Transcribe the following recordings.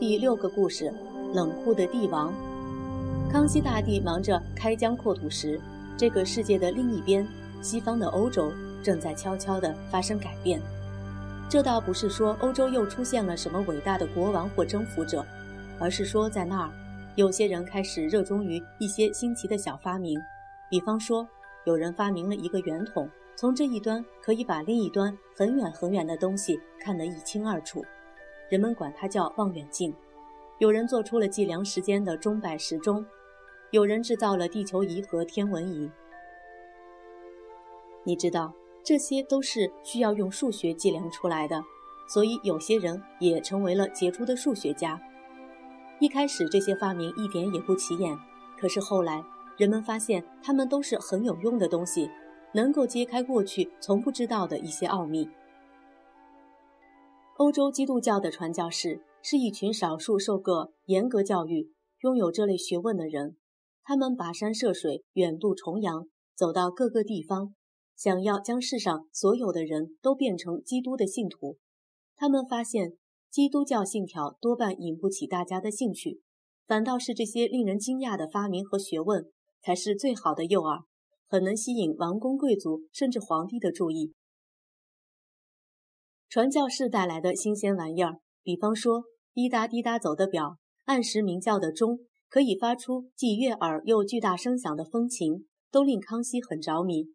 第六个故事：冷酷的帝王。康熙大帝忙着开疆扩土时，这个世界的另一边，西方的欧洲正在悄悄地发生改变。这倒不是说欧洲又出现了什么伟大的国王或征服者，而是说在那儿，有些人开始热衷于一些新奇的小发明。比方说，有人发明了一个圆筒，从这一端可以把另一端很远很远的东西看得一清二楚。人们管它叫望远镜。有人做出了计量时间的钟摆时钟，有人制造了地球仪和天文仪。你知道，这些都是需要用数学计量出来的，所以有些人也成为了杰出的数学家。一开始这些发明一点也不起眼，可是后来人们发现它们都是很有用的东西，能够揭开过去从不知道的一些奥秘。欧洲基督教的传教士是一群少数受过严格教育、拥有这类学问的人。他们跋山涉水，远渡重洋，走到各个地方，想要将世上所有的人都变成基督的信徒。他们发现，基督教信条多半引不起大家的兴趣，反倒是这些令人惊讶的发明和学问才是最好的诱饵，很能吸引王公贵族甚至皇帝的注意。传教士带来的新鲜玩意儿，比方说滴答滴答走的表，按时鸣叫的钟，可以发出既悦耳又巨大声响的风琴，都令康熙很着迷。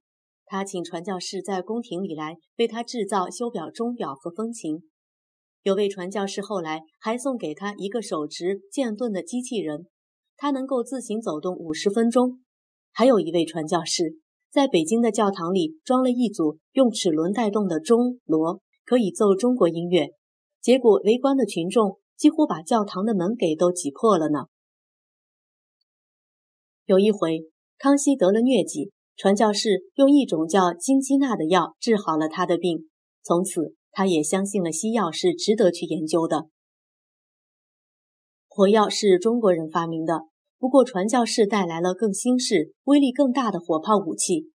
他请传教士在宫廷里来为他制造修表钟表和风琴。有位传教士后来还送给他一个手持剑盾的机器人，他能够自行走动五十分钟。还有一位传教士在北京的教堂里装了一组用齿轮带动的钟锣。可以奏中国音乐，结果围观的群众几乎把教堂的门给都挤破了呢。有一回，康熙得了疟疾，传教士用一种叫金鸡纳的药治好了他的病，从此他也相信了西药是值得去研究的。火药是中国人发明的，不过传教士带来了更新式、威力更大的火炮武器，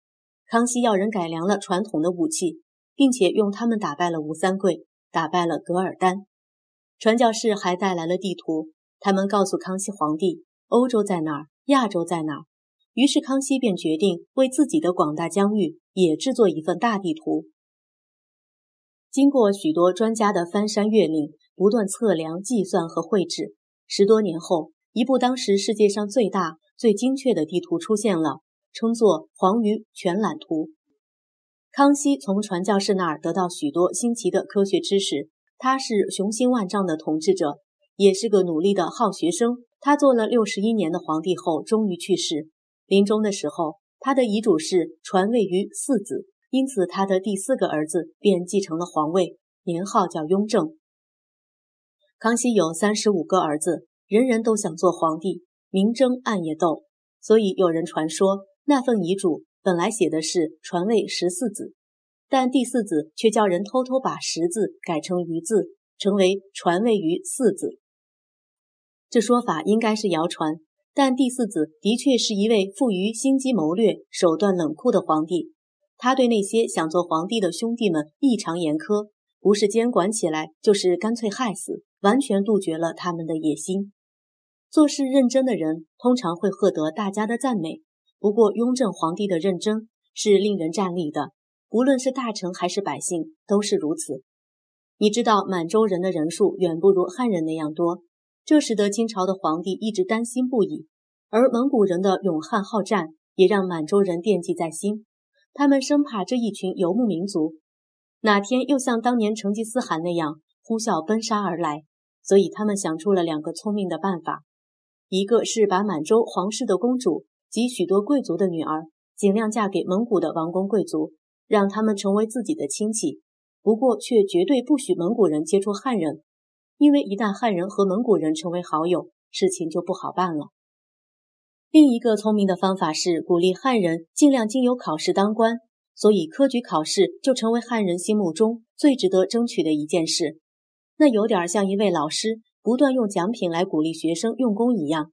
康熙要人改良了传统的武器。并且用他们打败了吴三桂，打败了噶尔丹。传教士还带来了地图，他们告诉康熙皇帝欧洲在哪儿，亚洲在哪儿。于是康熙便决定为自己的广大疆域也制作一份大地图。经过许多专家的翻山越岭，不断测量、计算和绘制，十多年后，一部当时世界上最大、最精确的地图出现了，称作《黄鱼全览图》。康熙从传教士那儿得到许多新奇的科学知识。他是雄心万丈的统治者，也是个努力的好学生。他做了六十一年的皇帝后，终于去世。临终的时候，他的遗嘱是传位于四子，因此他的第四个儿子便继承了皇位，年号叫雍正。康熙有三十五个儿子，人人都想做皇帝，明争暗也斗，所以有人传说那份遗嘱。本来写的是传位十四子，但第四子却叫人偷偷把十字改成余字，成为传位于四子。这说法应该是谣传，但第四子的确是一位富于心机谋略、手段冷酷的皇帝。他对那些想做皇帝的兄弟们异常严苛，不是监管起来，就是干脆害死，完全杜绝了他们的野心。做事认真的人通常会获得大家的赞美。不过，雍正皇帝的认真是令人站立的，无论是大臣还是百姓都是如此。你知道，满洲人的人数远不如汉人那样多，这使得清朝的皇帝一直担心不已。而蒙古人的勇悍好战也让满洲人惦记在心，他们生怕这一群游牧民族哪天又像当年成吉思汗那样呼啸奔杀而来，所以他们想出了两个聪明的办法，一个是把满洲皇室的公主。及许多贵族的女儿，尽量嫁给蒙古的王公贵族，让他们成为自己的亲戚。不过，却绝对不许蒙古人接触汉人，因为一旦汉人和蒙古人成为好友，事情就不好办了。另一个聪明的方法是鼓励汉人尽量经由考试当官，所以科举考试就成为汉人心目中最值得争取的一件事。那有点像一位老师不断用奖品来鼓励学生用功一样。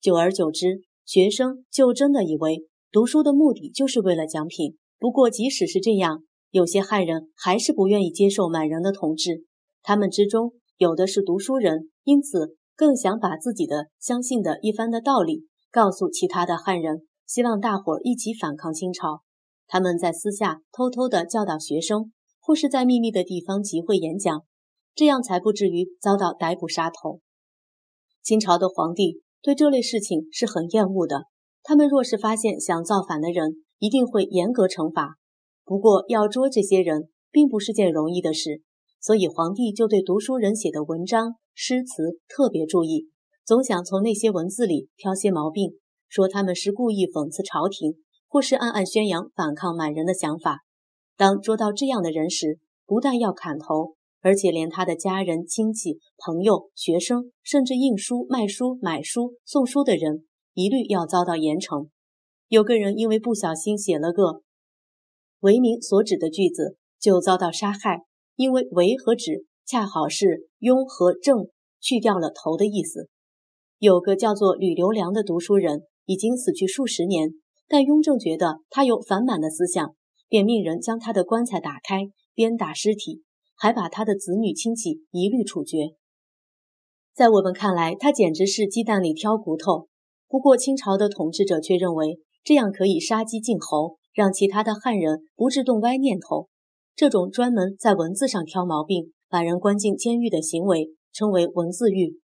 久而久之。学生就真的以为读书的目的就是为了奖品。不过，即使是这样，有些汉人还是不愿意接受满人的统治。他们之中有的是读书人，因此更想把自己的相信的一番的道理告诉其他的汉人，希望大伙儿一起反抗清朝。他们在私下偷偷的教导学生，或是在秘密的地方集会演讲，这样才不至于遭到逮捕杀头。清朝的皇帝对这类事情是很厌恶的，他们若是发现想造反的人，一定会严格惩罚。不过要捉这些人，并不是件容易的事，所以皇帝就对读书人写的文章。诗词特别注意，总想从那些文字里挑些毛病，说他们是故意讽刺朝廷，或是暗暗宣扬反抗满人的想法。当捉到这样的人时，不但要砍头，而且连他的家人、亲戚、朋友、学生，甚至印书、卖书、买书、送书的人，一律要遭到严惩。有个人因为不小心写了个为民所指的句子，就遭到杀害，因为为和指。恰好是雍和正去掉了头的意思。有个叫做吕留良的读书人，已经死去数十年，但雍正觉得他有反满的思想，便命人将他的棺材打开，鞭打尸体，还把他的子女亲戚一律处决。在我们看来，他简直是鸡蛋里挑骨头。不过清朝的统治者却认为这样可以杀鸡儆猴，让其他的汉人不致动歪念头。这种专门在文字上挑毛病。把人关进监狱的行为称为文字狱。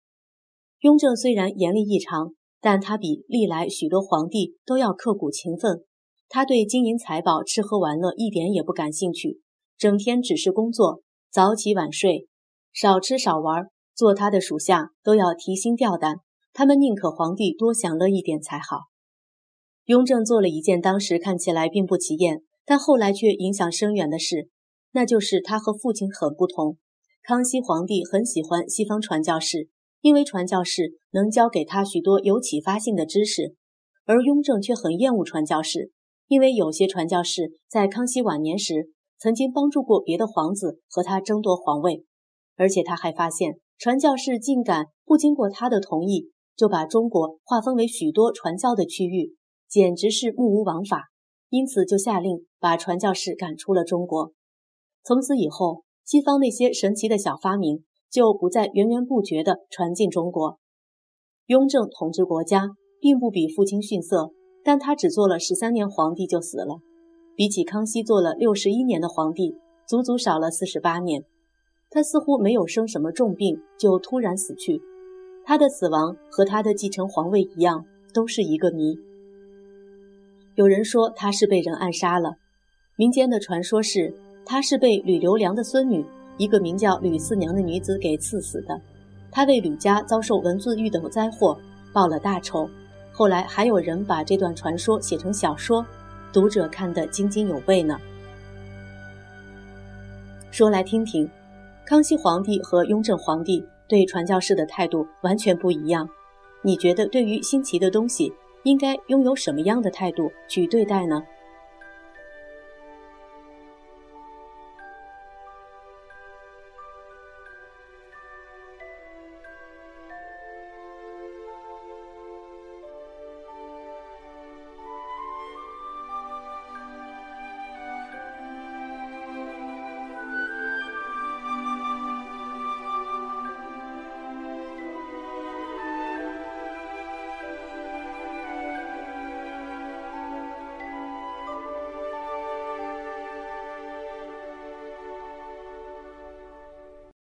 雍正虽然严厉异常，但他比历来许多皇帝都要刻苦勤奋。他对金银财宝、吃喝玩乐一点也不感兴趣，整天只是工作，早起晚睡，少吃少玩。做他的属下都要提心吊胆，他们宁可皇帝多享乐一点才好。雍正做了一件当时看起来并不起眼，但后来却影响深远的事，那就是他和父亲很不同。康熙皇帝很喜欢西方传教士，因为传教士能教给他许多有启发性的知识；而雍正却很厌恶传教士，因为有些传教士在康熙晚年时曾经帮助过别的皇子和他争夺皇位，而且他还发现传教士竟敢不经过他的同意就把中国划分为许多传教的区域，简直是目无王法，因此就下令把传教士赶出了中国。从此以后。西方那些神奇的小发明就不再源源不绝地传进中国。雍正统治国家并不比父亲逊色，但他只做了十三年皇帝就死了，比起康熙做了六十一年的皇帝，足足少了四十八年。他似乎没有生什么重病就突然死去，他的死亡和他的继承皇位一样，都是一个谜。有人说他是被人暗杀了，民间的传说是。他是被吕留良的孙女，一个名叫吕四娘的女子给赐死的。他为吕家遭受文字狱等灾祸报了大仇。后来还有人把这段传说写成小说，读者看得津津有味呢。说来听听，康熙皇帝和雍正皇帝对传教士的态度完全不一样。你觉得对于新奇的东西，应该拥有什么样的态度去对待呢？